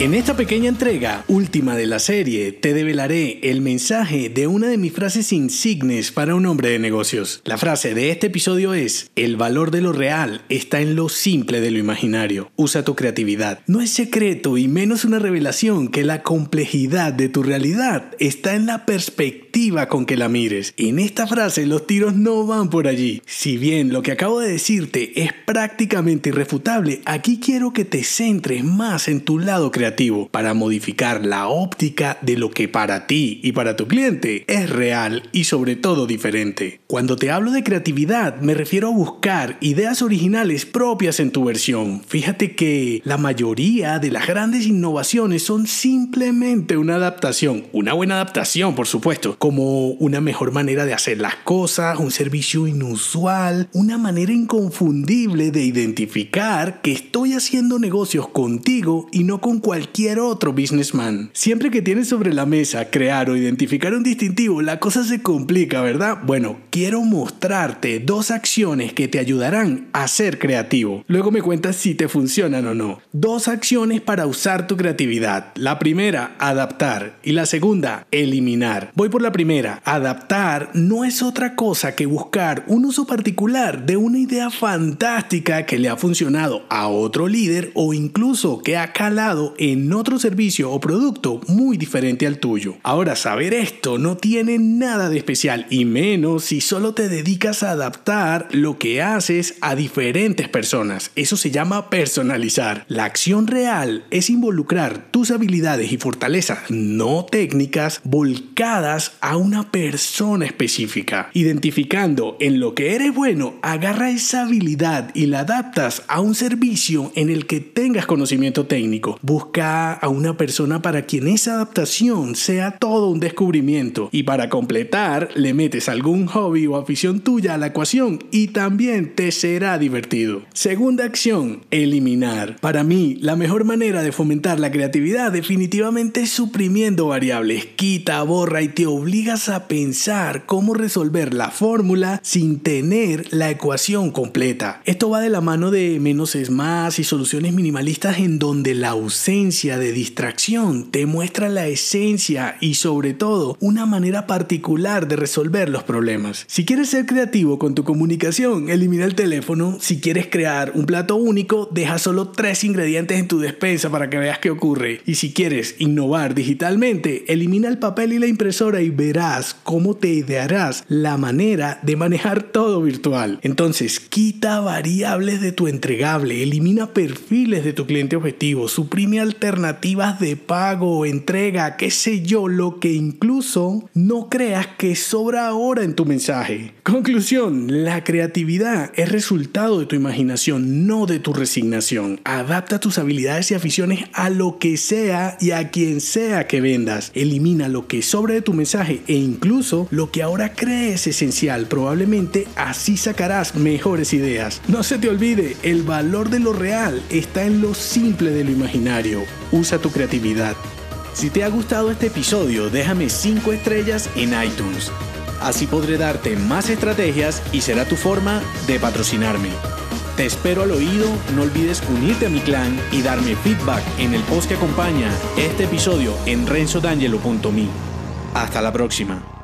En esta pequeña entrega, última de la serie, te develaré el mensaje de una de mis frases insignes para un hombre de negocios. La frase de este episodio es, el valor de lo real está en lo simple de lo imaginario. Usa tu creatividad. No es secreto y menos una revelación que la complejidad de tu realidad está en la perspectiva con que la mires. En esta frase los tiros no van por allí. Si bien lo que acabo de decirte es prácticamente irrefutable, aquí quiero que te centres más en tu lado creativo para modificar la óptica de lo que para ti y para tu cliente es real y sobre todo diferente. Cuando te hablo de creatividad me refiero a buscar ideas originales propias en tu versión. Fíjate que la mayoría de las grandes innovaciones son simplemente una adaptación, una buena adaptación por supuesto, como una mejor manera de hacer las cosas, un servicio inusual, una manera inconfundible de identificar que estoy haciendo negocios contigo y no con cualquier cualquier otro businessman. Siempre que tienes sobre la mesa crear o identificar un distintivo, la cosa se complica, ¿verdad? Bueno, quiero mostrarte dos acciones que te ayudarán a ser creativo. Luego me cuentas si te funcionan o no. Dos acciones para usar tu creatividad. La primera, adaptar. Y la segunda, eliminar. Voy por la primera. Adaptar no es otra cosa que buscar un uso particular de una idea fantástica que le ha funcionado a otro líder o incluso que ha calado en en otro servicio o producto muy diferente al tuyo. Ahora, saber esto no tiene nada de especial y menos si solo te dedicas a adaptar lo que haces a diferentes personas. Eso se llama personalizar. La acción real es involucrar tus habilidades y fortalezas no técnicas volcadas a una persona específica. Identificando en lo que eres bueno, agarra esa habilidad y la adaptas a un servicio en el que tengas conocimiento técnico. Busca a una persona para quien esa adaptación sea todo un descubrimiento y para completar le metes algún hobby o afición tuya a la ecuación y también te será divertido. Segunda acción, eliminar. Para mí, la mejor manera de fomentar la creatividad definitivamente es suprimiendo variables. Quita, borra y te obligas a pensar cómo resolver la fórmula sin tener la ecuación completa. Esto va de la mano de menos es más y soluciones minimalistas en donde la ausencia de distracción te muestra la esencia y sobre todo una manera particular de resolver los problemas. Si quieres ser creativo con tu comunicación, elimina el teléfono. Si quieres crear un plato único, deja solo tres ingredientes en tu despensa para que veas qué ocurre. Y si quieres innovar digitalmente, elimina el papel y la impresora y verás cómo te idearás la manera de manejar todo virtual. Entonces, quita variables de tu entregable, elimina perfiles de tu cliente objetivo, suprime al alternativas de pago, entrega, qué sé yo, lo que incluso no creas que sobra ahora en tu mensaje. Conclusión, la creatividad es resultado de tu imaginación, no de tu resignación. Adapta tus habilidades y aficiones a lo que sea y a quien sea que vendas. Elimina lo que sobra de tu mensaje e incluso lo que ahora crees esencial. Probablemente así sacarás mejores ideas. No se te olvide, el valor de lo real está en lo simple de lo imaginario usa tu creatividad. Si te ha gustado este episodio, déjame 5 estrellas en iTunes. Así podré darte más estrategias y será tu forma de patrocinarme. Te espero al oído, no olvides unirte a mi clan y darme feedback en el post que acompaña este episodio en renzodangelo.me. Hasta la próxima.